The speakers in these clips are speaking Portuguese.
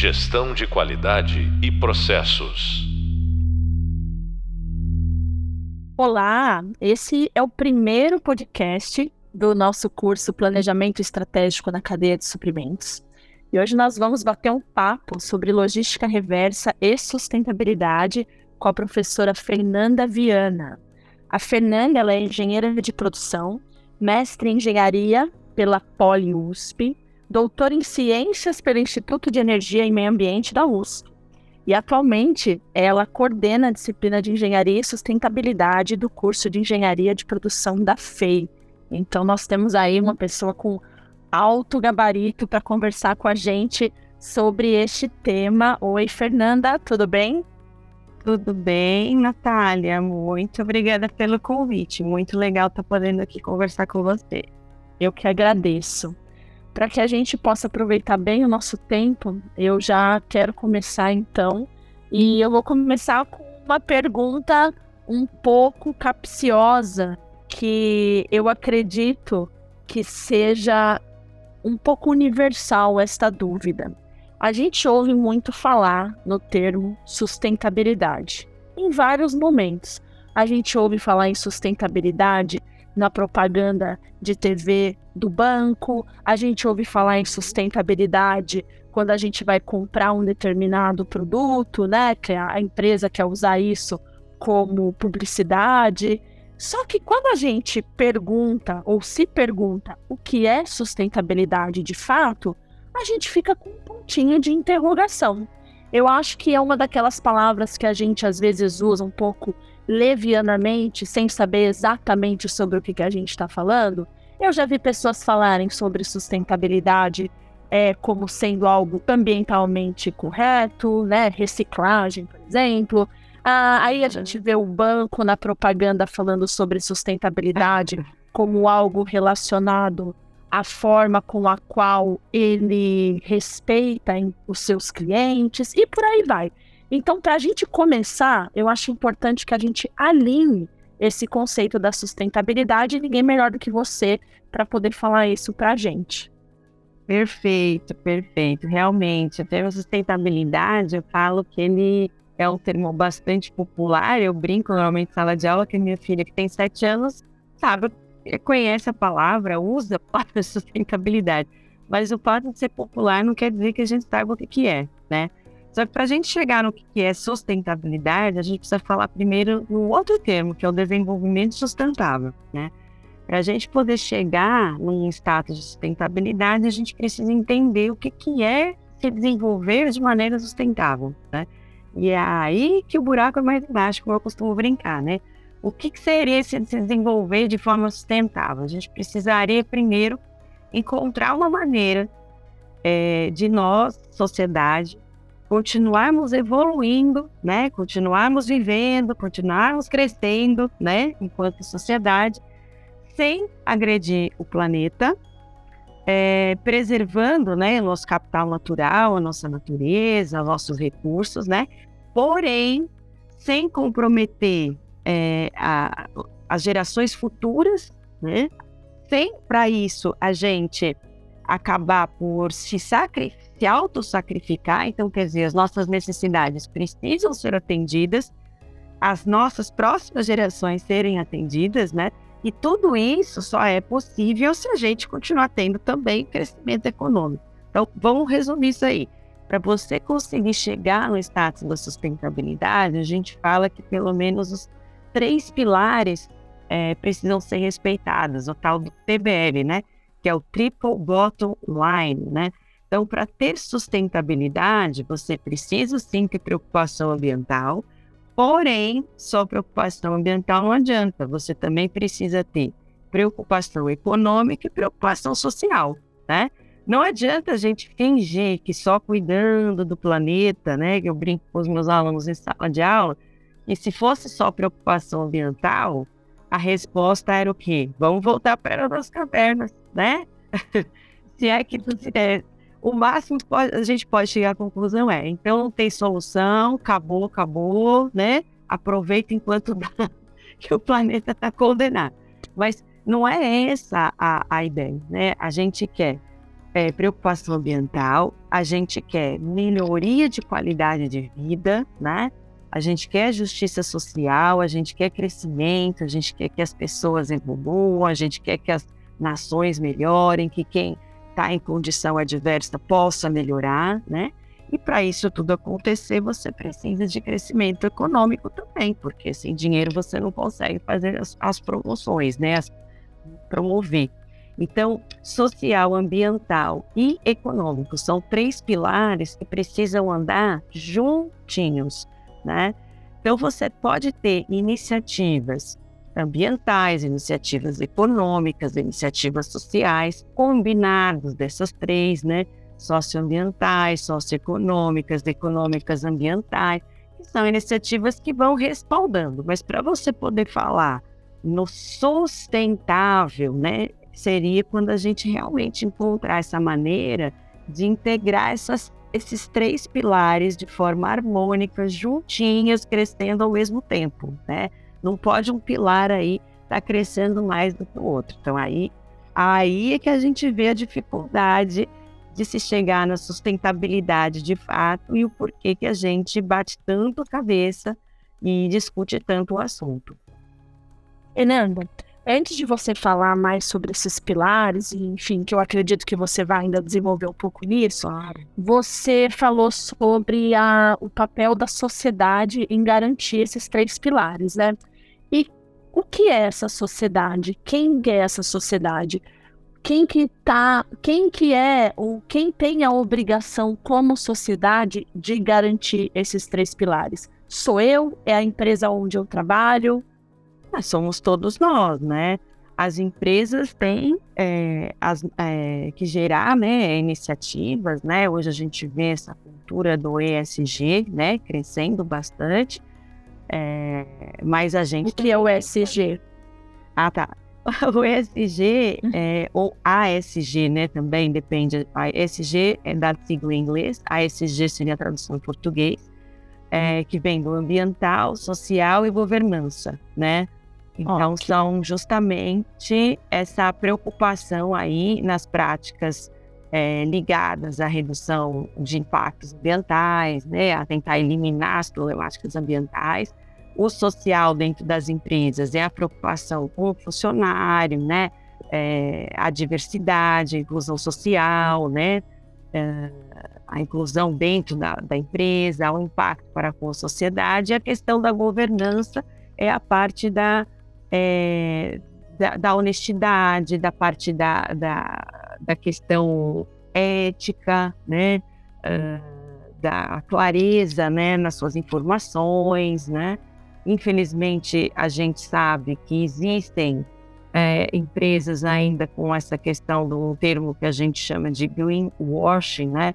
Gestão de qualidade e processos. Olá, esse é o primeiro podcast do nosso curso Planejamento Estratégico na Cadeia de Suprimentos. E hoje nós vamos bater um papo sobre logística reversa e sustentabilidade com a professora Fernanda Viana. A Fernanda é engenheira de produção, mestre em engenharia pela Poli USP, doutora em ciências pelo Instituto de Energia e Meio Ambiente da USP. E atualmente ela coordena a disciplina de Engenharia e Sustentabilidade do curso de Engenharia de Produção da FEI. Então nós temos aí uma pessoa com alto gabarito para conversar com a gente sobre este tema. Oi, Fernanda, tudo bem? Tudo bem, Natália? Muito obrigada pelo convite. Muito legal estar podendo aqui conversar com você. Eu que agradeço. Para que a gente possa aproveitar bem o nosso tempo, eu já quero começar então. E eu vou começar com uma pergunta um pouco capciosa, que eu acredito que seja um pouco universal esta dúvida. A gente ouve muito falar no termo sustentabilidade em vários momentos. A gente ouve falar em sustentabilidade na propaganda de TV do banco, a gente ouve falar em sustentabilidade quando a gente vai comprar um determinado produto, né? Que a empresa quer usar isso como publicidade. Só que quando a gente pergunta ou se pergunta o que é sustentabilidade de fato, a gente fica com um pontinho de interrogação. Eu acho que é uma daquelas palavras que a gente às vezes usa um pouco levianamente, sem saber exatamente sobre o que, que a gente está falando. Eu já vi pessoas falarem sobre sustentabilidade é, como sendo algo ambientalmente correto, né? Reciclagem, por exemplo. Ah, aí a gente vê o banco na propaganda falando sobre sustentabilidade como algo relacionado à forma com a qual ele respeita os seus clientes e por aí vai. Então, para a gente começar, eu acho importante que a gente alinhe esse conceito da sustentabilidade e ninguém melhor do que você para poder falar isso para a gente. Perfeito, perfeito. Realmente, o termo sustentabilidade, eu falo que ele é um termo bastante popular. Eu brinco normalmente em sala de aula que minha filha, que tem sete anos, sabe, conhece a palavra, usa a palavra sustentabilidade. Mas o fato de ser popular não quer dizer que a gente saiba o que, que é, né? Só que para a gente chegar no que é sustentabilidade, a gente precisa falar primeiro no outro termo, que é o desenvolvimento sustentável, né? Para a gente poder chegar num status de sustentabilidade, a gente precisa entender o que, que é se desenvolver de maneira sustentável, né? E é aí que o buraco é mais baixo, como eu costumo brincar, né? O que, que seria se desenvolver de forma sustentável? A gente precisaria primeiro encontrar uma maneira é, de nós, sociedade, continuarmos evoluindo, né? Continuarmos vivendo, continuarmos crescendo, né? Enquanto sociedade, sem agredir o planeta, é, preservando, né? Nosso capital natural, a nossa natureza, nossos recursos, né? Porém, sem comprometer é, a, as gerações futuras, né? Sem para isso a gente acabar por se sacrificar se autossacrificar, então quer dizer, as nossas necessidades precisam ser atendidas, as nossas próximas gerações serem atendidas, né? E tudo isso só é possível se a gente continuar tendo também crescimento econômico. Então, vamos resumir isso aí. Para você conseguir chegar no status da sustentabilidade, a gente fala que pelo menos os três pilares é, precisam ser respeitados, o tal do TBL, né? Que é o Triple Bottom Line, né? Então, para ter sustentabilidade, você precisa sim ter preocupação ambiental, porém, só preocupação ambiental não adianta, você também precisa ter preocupação econômica e preocupação social, né? Não adianta a gente fingir que só cuidando do planeta, né? Que eu brinco com os meus alunos em sala de aula, e se fosse só preocupação ambiental, a resposta era o quê? Vamos voltar para as cavernas, né? se é que o máximo que a gente pode chegar à conclusão é, então não tem solução, acabou, acabou, né? Aproveita enquanto dá, que o planeta está condenado. Mas não é essa a, a ideia, né? A gente quer é, preocupação ambiental, a gente quer melhoria de qualidade de vida, né? A gente quer justiça social, a gente quer crescimento, a gente quer que as pessoas evoluam, a gente quer que as nações melhorem, que quem está em condição adversa possa melhorar, né? E para isso tudo acontecer, você precisa de crescimento econômico também, porque sem dinheiro você não consegue fazer as, as promoções, né? As, promover. Então, social, ambiental e econômico são três pilares que precisam andar juntinhos, né? Então, você pode ter iniciativas ambientais, iniciativas econômicas, iniciativas sociais, combinados dessas três, né? Socioambientais, socioeconômicas, econômicas, ambientais, que são iniciativas que vão respaldando. Mas para você poder falar no sustentável, né? seria quando a gente realmente encontrar essa maneira de integrar essas, esses três pilares de forma harmônica, juntinhas, crescendo ao mesmo tempo, né? Não pode um pilar aí estar tá crescendo mais do que o outro. Então aí, aí é que a gente vê a dificuldade de se chegar na sustentabilidade de fato e o porquê que a gente bate tanto a cabeça e discute tanto o assunto. Fernanda, Antes de você falar mais sobre esses pilares, enfim, que eu acredito que você vai ainda desenvolver um pouco nisso, claro. você falou sobre a, o papel da sociedade em garantir esses três pilares, né? O que é essa sociedade? Quem é essa sociedade? Quem que tá, quem que é ou quem tem a obrigação como sociedade de garantir esses três pilares? Sou eu? É a empresa onde eu trabalho? Ah, somos todos nós, né? As empresas têm é, as, é, que gerar né, iniciativas, né? Hoje a gente vê essa cultura do ESG, né? Crescendo bastante. É, mas a gente... O que é o ESG? Ah, tá. O ESG, é, ou ASG, né, também depende. A ESG é da sigla em inglês, ASG seria a tradução em português, é, que vem do ambiental, social e governança, né? Então, okay. são justamente essa preocupação aí nas práticas é, ligadas à redução de impactos ambientais, né, a tentar eliminar as problemáticas ambientais. O social dentro das empresas é a preocupação com o funcionário, né, é, a diversidade, a inclusão social, né, é, a inclusão dentro da, da empresa, o impacto para com a sociedade, a questão da governança é a parte da é, da, da, honestidade, da parte da, da, da questão ética, né? Uh, da clareza né, nas suas informações, né? Infelizmente, a gente sabe que existem é, empresas ainda com essa questão do termo que a gente chama de greenwashing, né?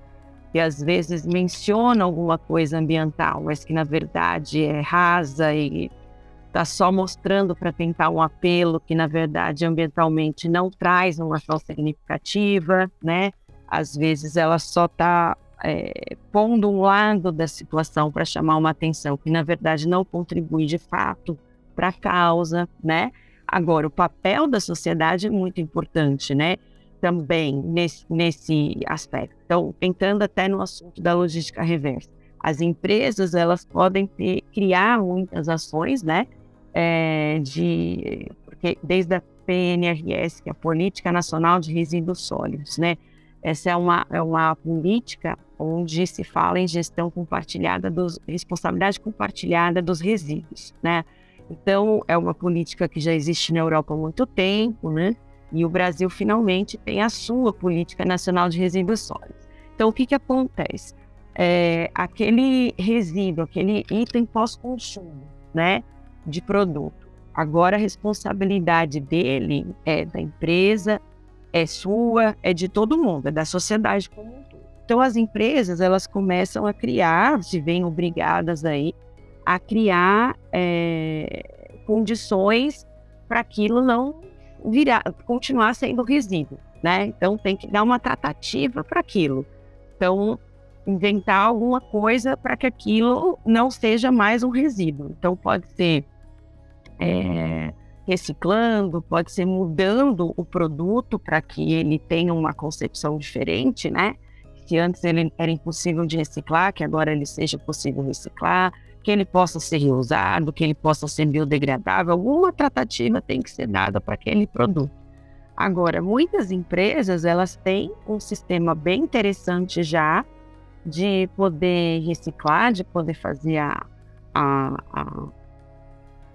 Que às vezes menciona alguma coisa ambiental, mas que na verdade é rasa e está só mostrando para tentar um apelo que, na verdade, ambientalmente não traz uma ação significativa, né? Às vezes ela só está é, pondo um lado da situação para chamar uma atenção que, na verdade, não contribui de fato para a causa, né? Agora, o papel da sociedade é muito importante, né? Também nesse, nesse aspecto. Então, entrando até no assunto da logística reversa. As empresas, elas podem ter, criar muitas ações, né? é, de porque desde a PNRS, que é a Política Nacional de Resíduos Sólidos, né? Essa é uma, é uma política onde se fala em gestão compartilhada dos responsabilidade compartilhada dos resíduos, né? Então é uma política que já existe na Europa há muito tempo, né? E o Brasil finalmente tem a sua política nacional de resíduos sólidos. Então o que que acontece? É, aquele resíduo, aquele item pós-consumo, né? de produto. Agora a responsabilidade dele é da empresa, é sua, é de todo mundo, é da sociedade como um todo. Então as empresas elas começam a criar, se veem obrigadas aí a criar é, condições para aquilo não virar, continuar sendo resíduo, né? Então tem que dar uma tratativa para aquilo. Então inventar alguma coisa para que aquilo não seja mais um resíduo. Então pode ser é, reciclando, pode ser mudando o produto para que ele tenha uma concepção diferente, né? Que antes ele era impossível de reciclar, que agora ele seja possível reciclar, que ele possa ser reusado, que ele possa ser biodegradável. Alguma tratativa tem que ser dada para aquele produto. Agora, muitas empresas elas têm um sistema bem interessante já de poder reciclar, de poder fazer a, a, a,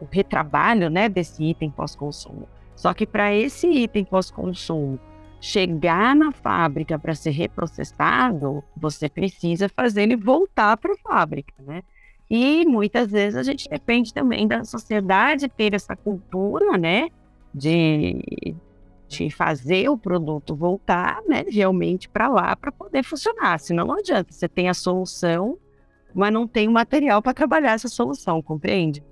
o retrabalho né, desse item pós-consumo. Só que para esse item pós-consumo chegar na fábrica para ser reprocessado, você precisa fazer ele voltar para a fábrica, né? E muitas vezes a gente depende também da sociedade ter essa cultura, né, de de fazer o produto voltar, né, realmente para lá para poder funcionar. Senão não adianta. Você tem a solução, mas não tem o material para trabalhar essa solução, compreende?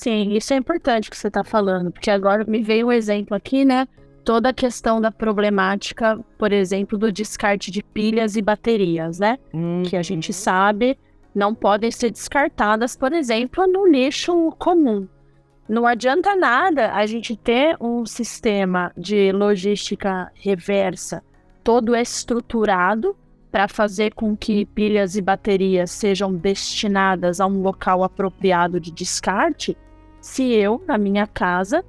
Sim, isso é importante que você está falando, porque agora me veio um exemplo aqui, né? Toda a questão da problemática, por exemplo, do descarte de pilhas e baterias, né? Hum. Que a gente sabe não podem ser descartadas, por exemplo, no lixo comum. Não adianta nada a gente ter um sistema de logística reversa todo estruturado para fazer com que pilhas e baterias sejam destinadas a um local apropriado de descarte, se eu, na minha casa,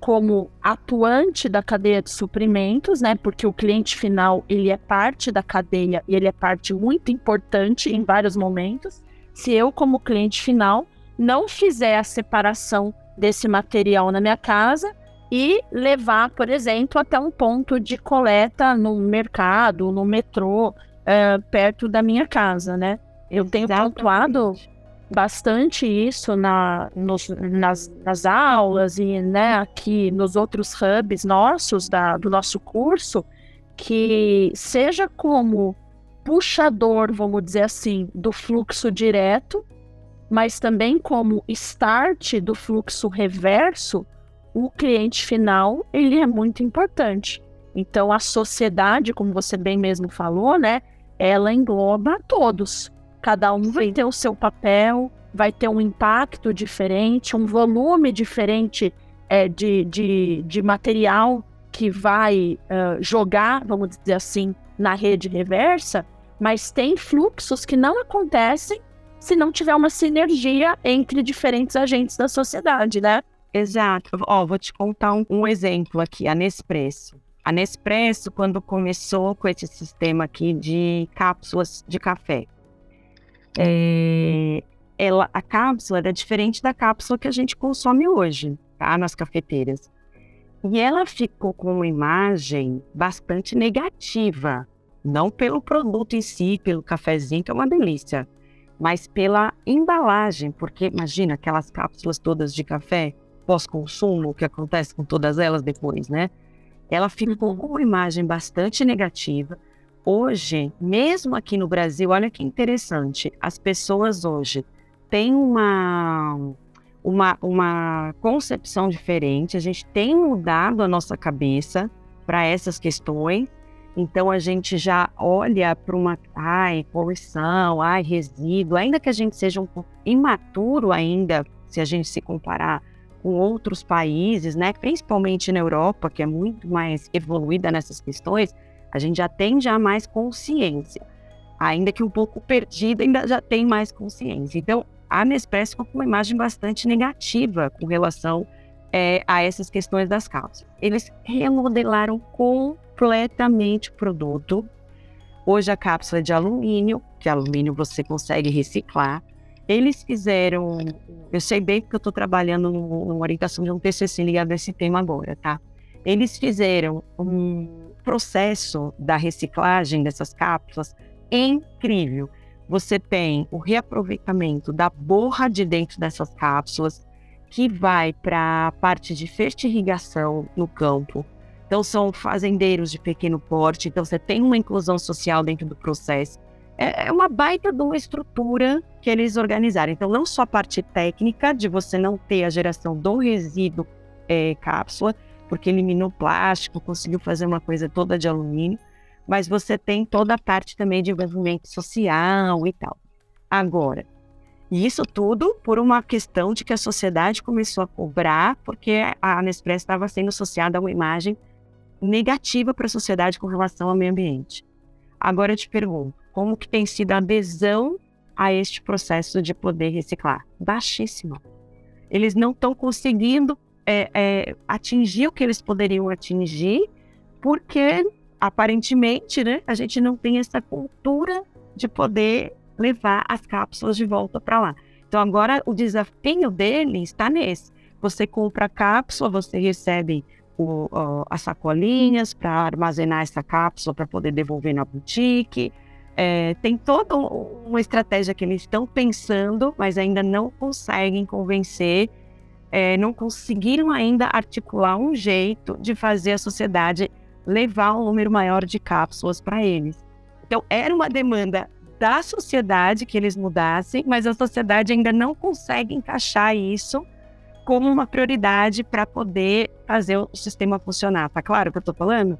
como atuante da cadeia de suprimentos, né, porque o cliente final ele é parte da cadeia e ele é parte muito importante em vários momentos, se eu, como cliente final, não fizer a separação desse material na minha casa e levar, por exemplo, até um ponto de coleta no mercado, no metrô, é, perto da minha casa, né? Eu tenho Exatamente. pontuado bastante isso na, nos, nas, nas, aulas e né, aqui nos outros hubs nossos da, do nosso curso, que seja como puxador, vamos dizer assim, do fluxo direto, mas também como start do fluxo reverso, o cliente final ele é muito importante. Então a sociedade, como você bem mesmo falou, né, ela engloba todos. Cada um vai ter o seu papel, vai ter um impacto diferente, um volume diferente é, de, de, de material que vai uh, jogar, vamos dizer assim, na rede reversa, mas tem fluxos que não acontecem se não tiver uma sinergia entre diferentes agentes da sociedade, né? Exato. Ó, vou te contar um, um exemplo aqui, a Nespresso. A Nespresso, quando começou com esse sistema aqui de cápsulas de café, é, ela, a cápsula era diferente da cápsula que a gente consome hoje, tá? Nas cafeteiras. E ela ficou com uma imagem bastante negativa, não pelo produto em si, pelo cafezinho, que é uma delícia, mas pela embalagem, porque imagina aquelas cápsulas todas de café pós-consumo, o que acontece com todas elas depois, né? Ela ficou uhum. com uma imagem bastante negativa. Hoje, mesmo aqui no Brasil, olha que interessante, as pessoas hoje têm uma, uma, uma concepção diferente, a gente tem mudado a nossa cabeça para essas questões então a gente já olha para uma ai, poluição, ai, resíduo, ainda que a gente seja um pouco imaturo ainda, se a gente se comparar com outros países, né, principalmente na Europa, que é muito mais evoluída nessas questões, a gente já tem já mais consciência. Ainda que um pouco perdida, ainda já tem mais consciência. Então, a Nespresso ficou com uma imagem bastante negativa com relação é, a essas questões das causas. Eles remodelaram com completamente o produto. Hoje a cápsula é de alumínio, que alumínio você consegue reciclar. Eles fizeram, eu sei bem porque eu estou trabalhando numa orientação de um TCC ligado a esse tema agora, tá? Eles fizeram um processo da reciclagem dessas cápsulas incrível. Você tem o reaproveitamento da borra de dentro dessas cápsulas, que vai para a parte de fertirrigação no campo, então, são fazendeiros de pequeno porte, então você tem uma inclusão social dentro do processo. É, é uma baita de uma estrutura que eles organizaram. Então, não só a parte técnica de você não ter a geração do resíduo é, cápsula, porque eliminou plástico, conseguiu fazer uma coisa toda de alumínio, mas você tem toda a parte também de envolvimento social e tal. Agora, E isso tudo por uma questão de que a sociedade começou a cobrar, porque a Nespresso estava sendo associada a uma imagem negativa para a sociedade com relação ao meio ambiente. Agora eu te pergunto, como que tem sido a adesão a este processo de poder reciclar? Baixíssima. Eles não estão conseguindo é, é, atingir o que eles poderiam atingir, porque aparentemente, né, a gente não tem essa cultura de poder levar as cápsulas de volta para lá. Então agora o desafio dele está nesse. Você compra a cápsula, você recebe o, o, as sacolinhas para armazenar essa cápsula para poder devolver na boutique. É, tem toda uma estratégia que eles estão pensando, mas ainda não conseguem convencer, é, não conseguiram ainda articular um jeito de fazer a sociedade levar um número maior de cápsulas para eles. Então, era uma demanda da sociedade que eles mudassem, mas a sociedade ainda não consegue encaixar isso como uma prioridade para poder fazer o sistema funcionar. Tá claro o que eu estou falando?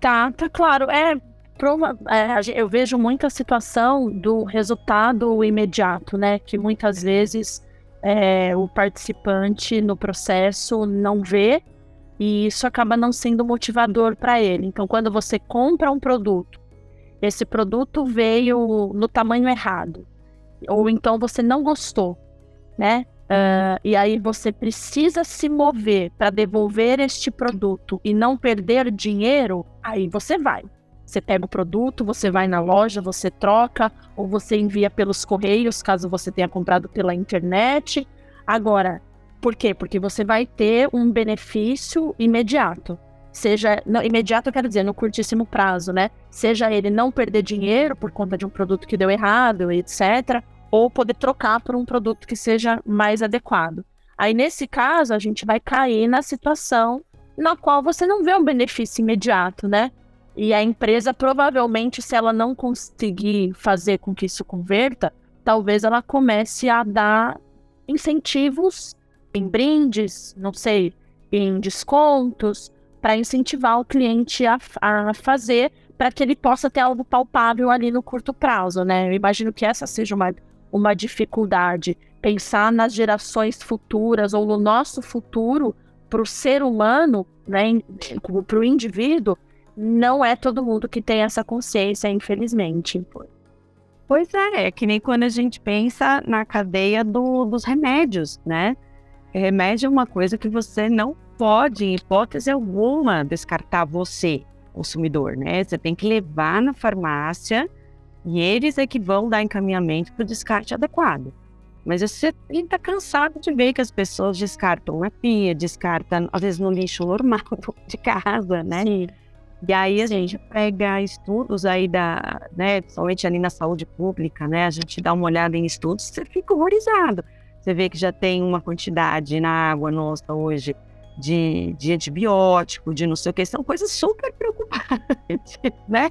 Tá, tá claro. É, é, eu vejo muita situação do resultado imediato, né? Que muitas vezes é, o participante no processo não vê e isso acaba não sendo motivador para ele. Então, quando você compra um produto esse produto veio no tamanho errado, ou então você não gostou, né? Uh, e aí você precisa se mover para devolver este produto e não perder dinheiro, aí você vai. Você pega o produto, você vai na loja, você troca, ou você envia pelos correios, caso você tenha comprado pela internet. Agora, por quê? Porque você vai ter um benefício imediato seja não, imediato, eu quero dizer, no curtíssimo prazo, né? Seja ele não perder dinheiro por conta de um produto que deu errado, etc., ou poder trocar por um produto que seja mais adequado. Aí, nesse caso, a gente vai cair na situação na qual você não vê um benefício imediato, né? E a empresa, provavelmente, se ela não conseguir fazer com que isso converta, talvez ela comece a dar incentivos em brindes, não sei, em descontos, para incentivar o cliente a, a fazer para que ele possa ter algo palpável ali no curto prazo, né? Eu imagino que essa seja uma, uma dificuldade. Pensar nas gerações futuras ou no nosso futuro para o ser humano, né, para o indivíduo, não é todo mundo que tem essa consciência, infelizmente. Pois é, é que nem quando a gente pensa na cadeia do, dos remédios, né? Remédio é uma coisa que você não pode, em hipótese alguma, descartar você, consumidor, né? Você tem que levar na farmácia e eles é que vão dar encaminhamento para o descarte adequado. Mas você está cansado de ver que as pessoas descartam na pia, descartam, às vezes, no lixo normal de casa, né? Sim. E aí a gente pega estudos aí da, né, somente ali na saúde pública, né? A gente dá uma olhada em estudos, você fica horrorizado. Você vê que já tem uma quantidade na água nossa hoje de, de antibiótico, de não sei o que, são coisas super preocupantes, né?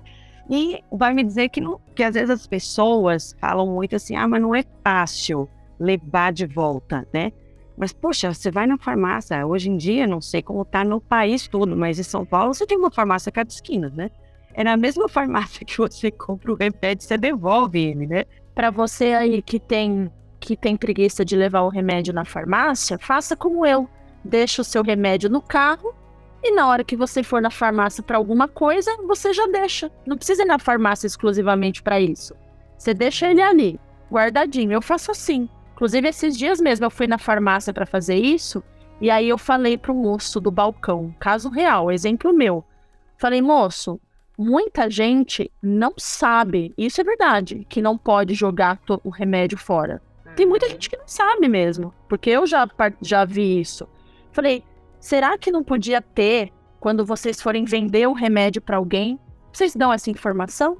E vai me dizer que, não, que às vezes as pessoas falam muito assim, ah, mas não é fácil levar de volta, né? Mas, poxa, você vai na farmácia, hoje em dia, não sei como tá no país todo, mas em São Paulo você tem uma farmácia cada esquina, né? É na mesma farmácia que você compra o remédio, você devolve ele, né? Para você aí que tem que tem preguiça de levar o remédio na farmácia, faça como eu deixa o seu remédio no carro e na hora que você for na farmácia para alguma coisa, você já deixa. Não precisa ir na farmácia exclusivamente para isso. Você deixa ele ali, guardadinho. Eu faço assim. Inclusive, esses dias mesmo eu fui na farmácia para fazer isso. E aí eu falei pro moço do balcão, caso real, exemplo meu. Falei, moço, muita gente não sabe, isso é verdade, que não pode jogar o remédio fora. Tem muita uhum. gente que não sabe mesmo, porque eu já, já vi isso. Falei, será que não podia ter, quando vocês forem vender o remédio para alguém, vocês dão essa informação?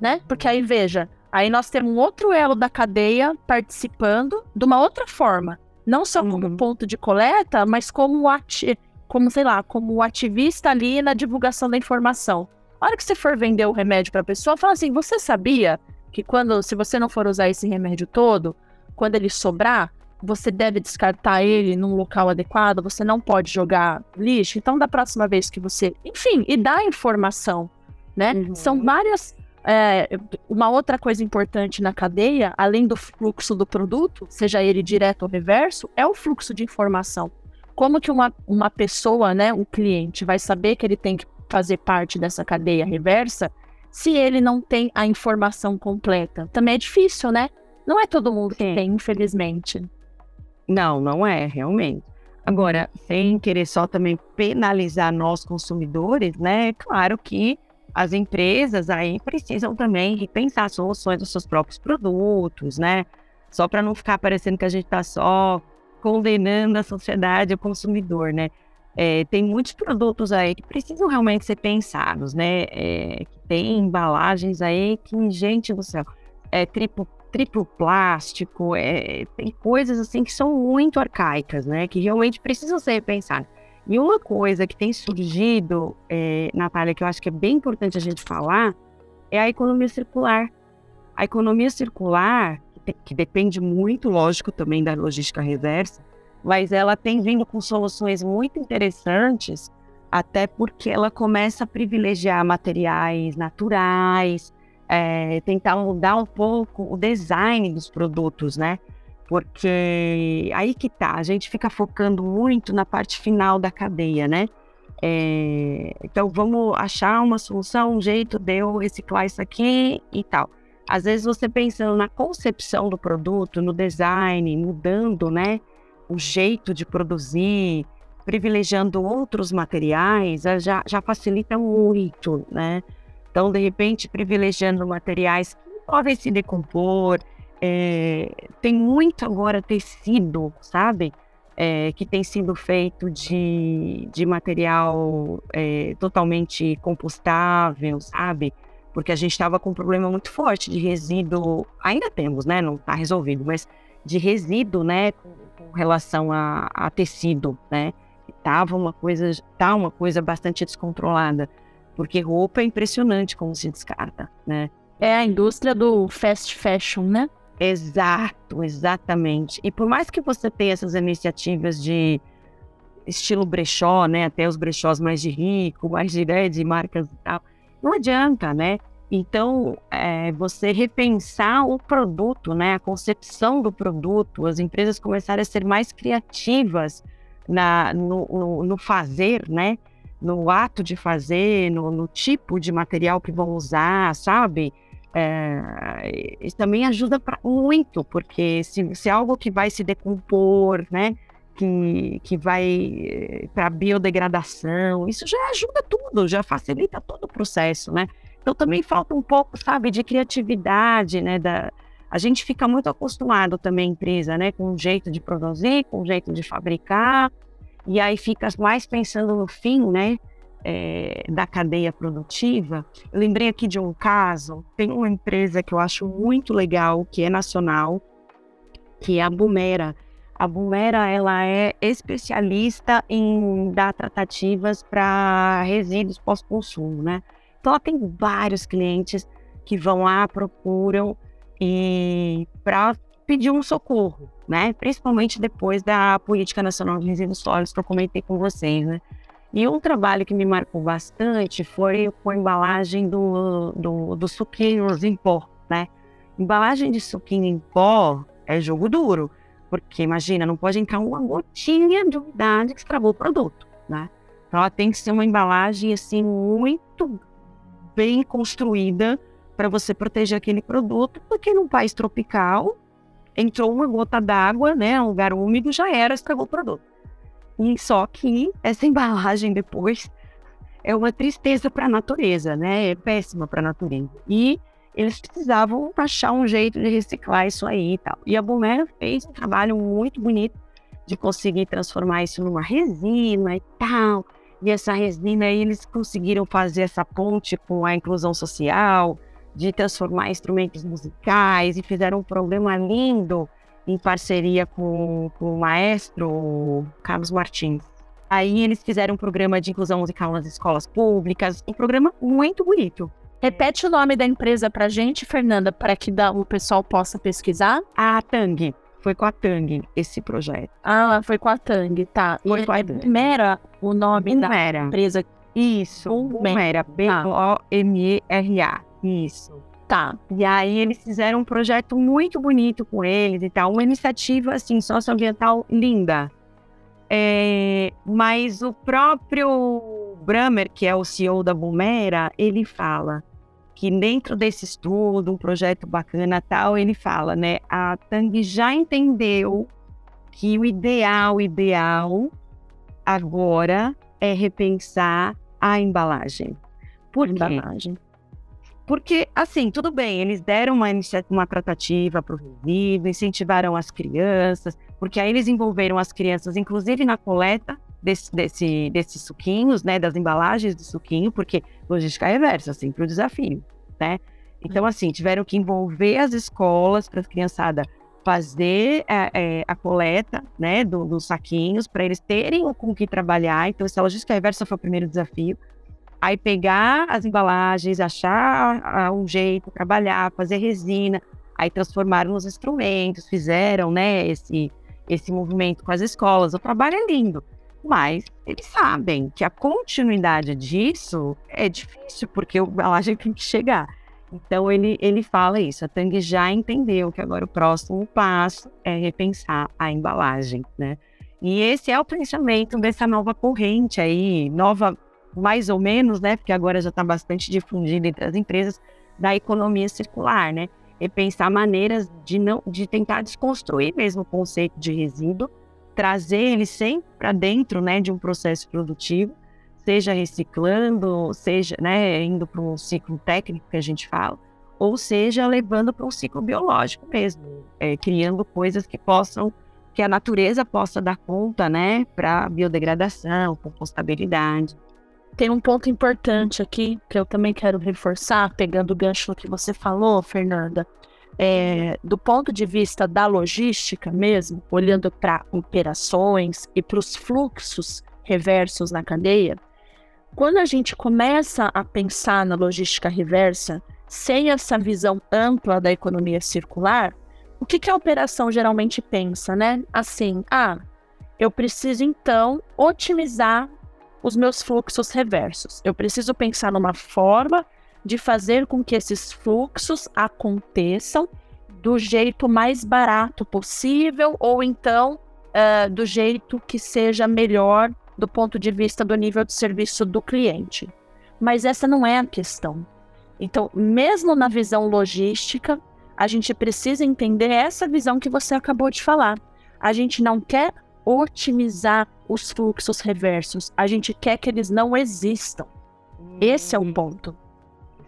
Né? Porque aí, veja, aí nós temos um outro elo da cadeia participando de uma outra forma. Não só como uhum. ponto de coleta, mas como, ati como, sei lá, como ativista ali na divulgação da informação. A hora que você for vender o remédio para a pessoa, fala assim: você sabia que quando, se você não for usar esse remédio todo, quando ele sobrar, você deve descartar ele num local adequado, você não pode jogar lixo. Então, da próxima vez que você. Enfim, e dá informação, né? Uhum. São várias. É, uma outra coisa importante na cadeia, além do fluxo do produto, seja ele direto ou reverso, é o fluxo de informação. Como que uma, uma pessoa, né, um cliente, vai saber que ele tem que fazer parte dessa cadeia reversa se ele não tem a informação completa? Também é difícil, né? Não é todo mundo que tem, infelizmente. Não, não é, realmente. Agora, sem querer só também penalizar nós consumidores, né? Claro que as empresas aí precisam também repensar soluções dos seus próprios produtos, né? Só para não ficar parecendo que a gente está só condenando a sociedade, o consumidor, né? É, tem muitos produtos aí que precisam realmente ser pensados, né? É, tem embalagens aí que, gente do céu, é triplo, triplo plástico, é, tem coisas assim que são muito arcaicas, né? Que realmente precisam ser pensadas. E uma coisa que tem surgido, é, Natália, que eu acho que é bem importante a gente falar, é a economia circular. A economia circular, que, depende muito, lógico, também da logística reversa, mas ela tem vindo com soluções muito interessantes, até porque ela começa a privilegiar materiais naturais, é, tentar mudar um pouco o design dos produtos, né? Porque aí que tá, a gente fica focando muito na parte final da cadeia, né? É, então vamos achar uma solução, um jeito de eu reciclar isso aqui e tal. Às vezes você pensando na concepção do produto, no design, mudando, né? o jeito de produzir, privilegiando outros materiais, eh, já, já facilita muito, né? Então, de repente, privilegiando materiais que podem se decompor, é, tem muito agora tecido, sabe? É, que tem sido feito de, de material é, totalmente compostável, sabe? Porque a gente estava com um problema muito forte de resíduo, ainda temos, né? Não está resolvido, mas de resíduo, né? com relação a, a tecido, né? Tava uma coisa, tá uma coisa bastante descontrolada, porque roupa é impressionante como se descarta, né? É a indústria do fast fashion, né? Exato, exatamente. E por mais que você tenha essas iniciativas de estilo brechó, né? Até os brechós mais de rico, mais de, né, de marcas e tal, não adianta, né? Então, é, você repensar o produto, né, a concepção do produto, as empresas começarem a ser mais criativas na, no, no, no fazer, né, no ato de fazer, no, no, tipo de material que vão usar, sabe? É, isso também ajuda pra, muito, porque se, se é algo que vai se decompor, né, que, que vai eh, para biodegradação, isso já ajuda tudo, já facilita todo o processo, né? Então também falta um pouco, sabe, de criatividade, né? Da, a gente fica muito acostumado também, empresa, né? Com um jeito de produzir, com um jeito de fabricar, e aí fica mais pensando no fim, né? É, da cadeia produtiva. Eu lembrei aqui de um caso, tem uma empresa que eu acho muito legal, que é nacional, que é a Bumera. A Bumera, ela é especialista em dar tratativas para resíduos pós-consumo, né? Então, ela tem vários clientes que vão lá, procuram e para pedir um socorro, né? Principalmente depois da Política Nacional de Resíduos Sólidos que eu comentei com vocês, né? E um trabalho que me marcou bastante foi com a embalagem do, do, do suquinhos em pó, né? Embalagem de suquinho em pó é jogo duro, porque imagina, não pode entrar uma gotinha de umidade que estragou o produto, né? Então ela tem que ser uma embalagem assim muito bem construída para você proteger aquele produto, porque num país tropical entrou uma gota d'água, né, um lugar úmido, já era, estragou o produto. E só que essa embalagem depois é uma tristeza para a natureza, né? É péssima para a natureza. E eles precisavam achar um jeito de reciclar isso aí e tal. E a Bumera fez um trabalho muito bonito de conseguir transformar isso numa resina e tal. E essa resina aí, eles conseguiram fazer essa ponte com a inclusão social, de transformar instrumentos musicais e fizeram um programa lindo em parceria com, com o maestro Carlos Martins. Aí eles fizeram um programa de inclusão musical nas escolas públicas, um programa muito bonito. Repete o nome da empresa pra gente, Fernanda, para que o pessoal possa pesquisar. A Tang. Foi com a Tang esse projeto. Ah, foi com a Tang, tá. Foi e com a Tang. Mera, o nome Bumera. da empresa. Isso, Bumera, B-O-M-E-R-A. Isso. Tá. E aí eles fizeram um projeto muito bonito com eles e tal, uma iniciativa assim socioambiental linda. É, mas o próprio Bramer, que é o CEO da Bumera, ele fala que dentro desse estudo, um projeto bacana tal, ele fala, né? A Tang já entendeu que o ideal, ideal agora é repensar a embalagem. Por quê? Embalagem. Porque, assim, tudo bem, eles deram uma, uma tratativa para o resíduo, incentivaram as crianças, porque aí eles envolveram as crianças, inclusive na coleta desse, desse, desses suquinhos, né, das embalagens de suquinho, porque logística reversa, sempre o desafio, né? Então, assim, tiveram que envolver as escolas para as criançadas fazer é, é, a coleta, né, do, dos saquinhos, para eles terem com o que trabalhar. Então, essa logística reversa foi o primeiro desafio aí pegar as embalagens, achar um jeito, trabalhar, fazer resina, aí transformaram nos instrumentos, fizeram, né, esse, esse movimento com as escolas. O trabalho é lindo, mas eles sabem que a continuidade disso é difícil, porque a embalagem tem que chegar. Então ele, ele fala isso, a Tang já entendeu que agora o próximo passo é repensar a embalagem, né? E esse é o pensamento dessa nova corrente aí, nova mais ou menos, né? Porque agora já está bastante difundido entre as empresas da economia circular, né? E pensar maneiras de não, de tentar desconstruir mesmo o conceito de resíduo, trazer ele sempre para dentro, né, de um processo produtivo, seja reciclando, seja, né, indo para um ciclo técnico que a gente fala, ou seja, levando para um ciclo biológico mesmo, é, criando coisas que possam que a natureza possa dar conta, né, para biodegradação, compostabilidade. Tem um ponto importante aqui que eu também quero reforçar, pegando o gancho que você falou, Fernanda. É, do ponto de vista da logística mesmo, olhando para operações e para os fluxos reversos na cadeia, quando a gente começa a pensar na logística reversa, sem essa visão ampla da economia circular, o que, que a operação geralmente pensa, né? Assim, ah, eu preciso então otimizar os meus fluxos reversos. Eu preciso pensar numa forma de fazer com que esses fluxos aconteçam do jeito mais barato possível, ou então uh, do jeito que seja melhor do ponto de vista do nível de serviço do cliente. Mas essa não é a questão. Então, mesmo na visão logística, a gente precisa entender essa visão que você acabou de falar. A gente não quer otimizar os fluxos reversos. A gente quer que eles não existam. Esse é o hum. ponto,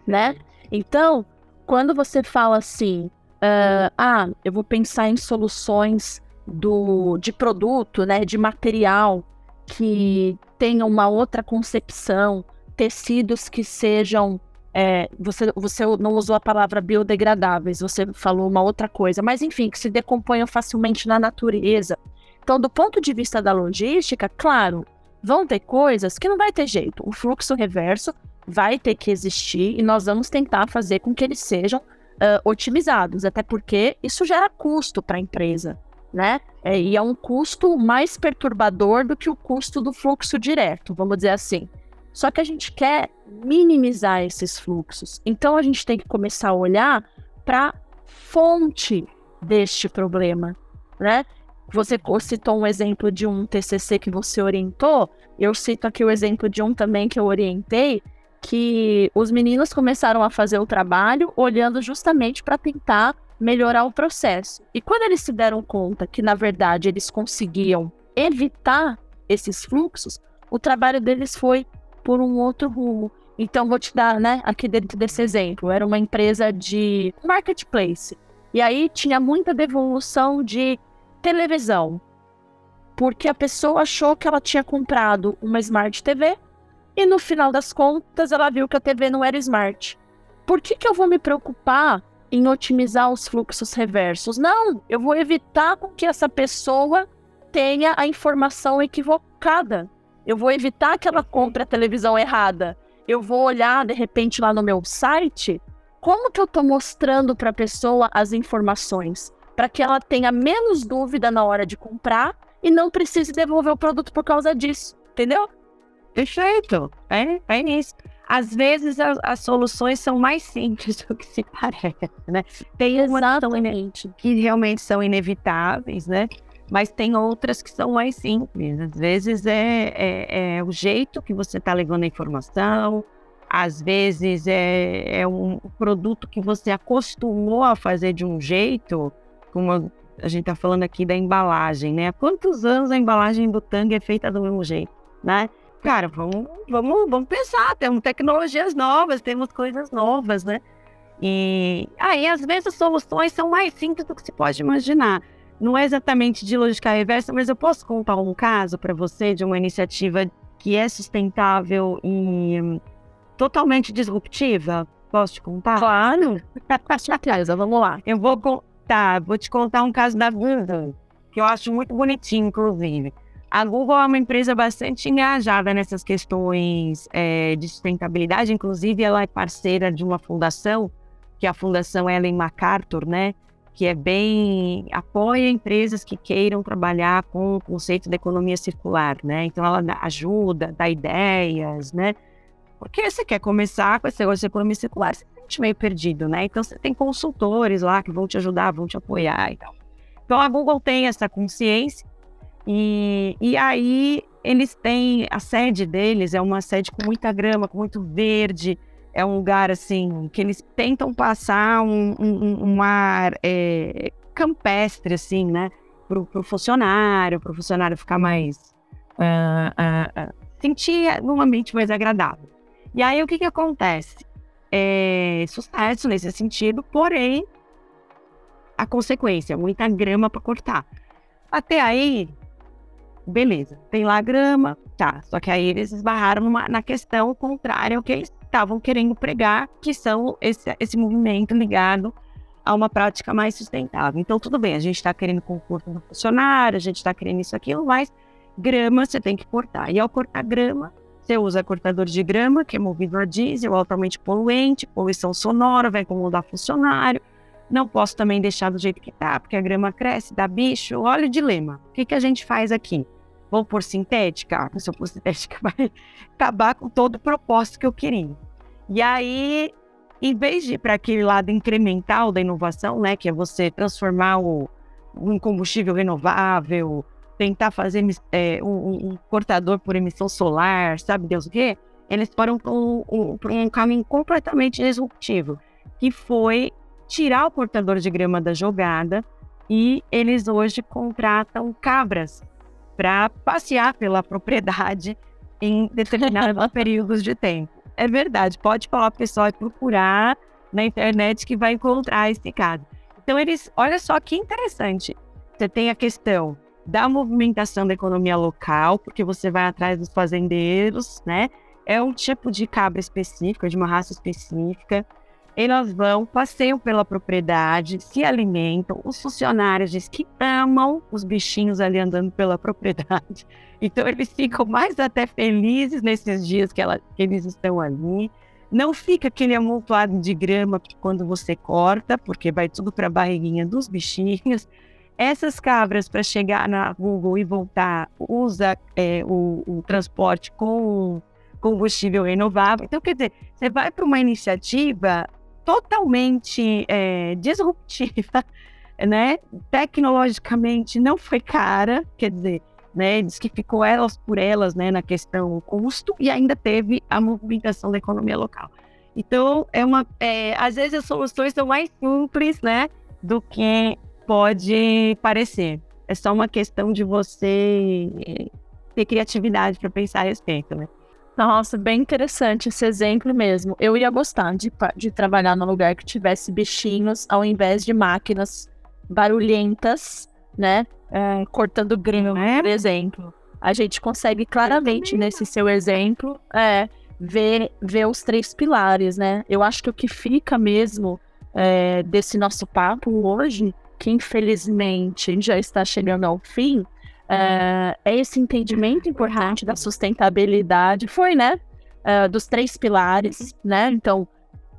né? Então, quando você fala assim, uh, ah, eu vou pensar em soluções do, de produto, né, de material que tenham uma outra concepção, tecidos que sejam é, você, você não usou a palavra biodegradáveis, você falou uma outra coisa, mas enfim, que se decomponham facilmente na natureza, então, do ponto de vista da logística, claro, vão ter coisas que não vai ter jeito. O fluxo reverso vai ter que existir e nós vamos tentar fazer com que eles sejam uh, otimizados, até porque isso gera custo para a empresa, né? É, e é um custo mais perturbador do que o custo do fluxo direto, vamos dizer assim. Só que a gente quer minimizar esses fluxos. Então a gente tem que começar a olhar para fonte deste problema, né? Você citou um exemplo de um TCC que você orientou, eu cito aqui o exemplo de um também que eu orientei, que os meninos começaram a fazer o trabalho olhando justamente para tentar melhorar o processo. E quando eles se deram conta que, na verdade, eles conseguiam evitar esses fluxos, o trabalho deles foi por um outro rumo. Então, vou te dar, né, aqui dentro desse exemplo, era uma empresa de marketplace. E aí tinha muita devolução de televisão. Porque a pessoa achou que ela tinha comprado uma Smart TV e no final das contas ela viu que a TV não era Smart. Por que, que eu vou me preocupar em otimizar os fluxos reversos? Não, eu vou evitar que essa pessoa tenha a informação equivocada. Eu vou evitar que ela compre a televisão errada. Eu vou olhar de repente lá no meu site como que eu estou mostrando para a pessoa as informações para que ela tenha menos dúvida na hora de comprar e não precise devolver o produto por causa disso, entendeu? Perfeito, é, é isso. às vezes as, as, soluções são mais simples do que se parece, né? Tem umas que realmente são inevitáveis, né? Mas tem outras que são mais simples. Às vezes é, é, é o jeito que você está levando a informação, às vezes é, é um produto que você acostumou a fazer de um jeito, como a gente está falando aqui da embalagem, né? Há quantos anos a embalagem do Tang é feita do mesmo jeito, né? Cara, vamos, vamos, vamos pensar, temos tecnologias novas, temos coisas novas, né? E aí, às vezes, as soluções são mais simples do que se pode imaginar. Não é exatamente de lógica reversa, mas eu posso contar um caso para você de uma iniciativa que é sustentável e totalmente disruptiva? Posso te contar? Claro, com certeza, vamos lá. Eu vou contar, vou te contar um caso da Google, que eu acho muito bonitinho, inclusive. A Google é uma empresa bastante engajada nessas questões é, de sustentabilidade, inclusive ela é parceira de uma fundação, que é a Fundação Ellen MacArthur, né? Que é bem. apoia empresas que queiram trabalhar com o conceito da economia circular, né? Então ela ajuda, dá ideias, né? Porque você quer começar com esse negócio de economia circular, você meio perdido, né? Então você tem consultores lá que vão te ajudar, vão te apoiar e tal. Então a Google tem essa consciência e, e aí eles têm, a sede deles é uma sede com muita grama, com muito verde, é um lugar assim que eles tentam passar um, um, um ar é, campestre, assim, né? Para o funcionário, para o funcionário ficar mais. Uh, uh, uh, sentir um ambiente mais agradável. E aí o que, que acontece? É sucesso nesse sentido, porém, a consequência, muita grama para cortar. Até aí, beleza, tem lá grama, tá. Só que aí eles esbarraram numa, na questão contrária ao que eles estavam querendo pregar, que são esse, esse movimento ligado a uma prática mais sustentável. Então, tudo bem, a gente está querendo concurso do funcionário, a gente está querendo isso, aquilo, mas grama você tem que cortar. E ao cortar grama, você usa cortador de grama, que é movido a diesel, altamente poluente, poluição sonora, vai incomodar funcionário. Não posso também deixar do jeito que tá, porque a grama cresce, dá bicho. Olha o dilema. O que, que a gente faz aqui? Vou por sintética? Ah, se eu pôr sintética, vai acabar com todo o propósito que eu queria. E aí, em vez de ir para aquele lado incremental da inovação, né, que é você transformar o, um combustível renovável, tentar fazer é, um, um, cortador por emissão solar, sabe Deus o quê? Eles foram para um, um, um caminho completamente disruptivo, que foi tirar o cortador de grama da jogada e eles hoje contratam cabras para passear pela propriedade em determinados períodos de tempo. É verdade, pode falar para o pessoal e procurar na internet que vai encontrar esse caso. Então eles, olha só que interessante. Você tem a questão da movimentação da economia local, porque você vai atrás dos fazendeiros, né? É um tipo de cabra específica, de uma raça específica. Elas vão, passeiam pela propriedade, se alimentam. Os funcionários dizem que amam os bichinhos ali andando pela propriedade. Então, eles ficam mais até felizes nesses dias que, ela, que eles estão ali. Não fica aquele amontoado de grama quando você corta, porque vai tudo para a barriguinha dos bichinhos. Essas cabras, para chegar na Google e voltar, usa é, o, o transporte com combustível renovável. Então, quer dizer, você vai para uma iniciativa totalmente é, disruptiva, né? Tecnologicamente não foi cara, quer dizer, né? Diz que ficou elas por elas, né? Na questão custo e ainda teve a movimentação da economia local. Então, é uma, é, às vezes as soluções são mais simples, né? Do que pode parecer. É só uma questão de você eh, ter criatividade para pensar a respeito, né? Nossa, bem interessante esse exemplo mesmo. Eu ia gostar de, de trabalhar num lugar que tivesse bichinhos ao invés de máquinas barulhentas, né? É, cortando grama, é? por exemplo. A gente consegue claramente nesse seu exemplo é, ver, ver os três pilares, né? Eu acho que o que fica mesmo é, desse nosso papo hoje que infelizmente já está chegando ao fim, é, é esse entendimento importante da sustentabilidade. Foi, né? É, dos três pilares, né? Então,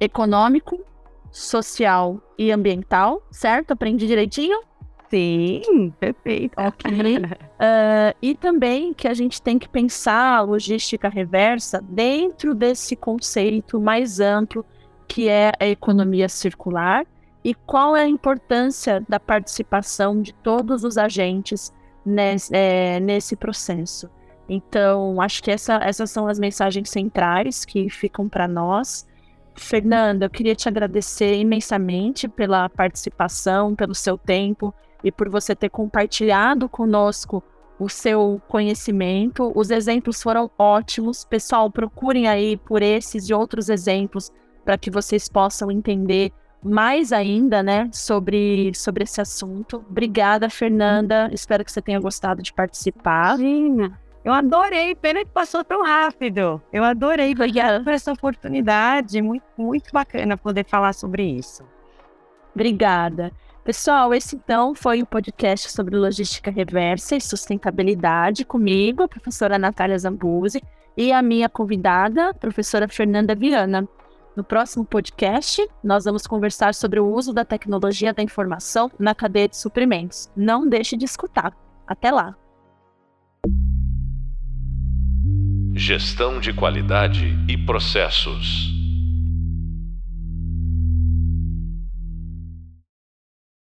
econômico, social e ambiental, certo? Aprendi direitinho? Sim, perfeito. Ok. uh, e também que a gente tem que pensar a logística reversa dentro desse conceito mais amplo que é a economia circular e qual é a importância da participação de todos os agentes nesse, é, nesse processo. Então, acho que essa, essas são as mensagens centrais que ficam para nós. Fernanda, eu queria te agradecer imensamente pela participação, pelo seu tempo e por você ter compartilhado conosco o seu conhecimento. Os exemplos foram ótimos. Pessoal, procurem aí por esses e outros exemplos para que vocês possam entender mais ainda, né, sobre, sobre esse assunto. Obrigada, Fernanda. Espero que você tenha gostado de participar. Imagina. Eu adorei, pena que passou tão rápido. Eu adorei Obrigada. por essa oportunidade. Muito, muito bacana poder falar sobre isso. Obrigada. Pessoal, esse então foi o podcast sobre logística reversa e sustentabilidade comigo, a professora Natália Zambuzi, e a minha convidada, a professora Fernanda Viana. No próximo podcast, nós vamos conversar sobre o uso da tecnologia da informação na cadeia de suprimentos. Não deixe de escutar. Até lá! Gestão de qualidade e processos.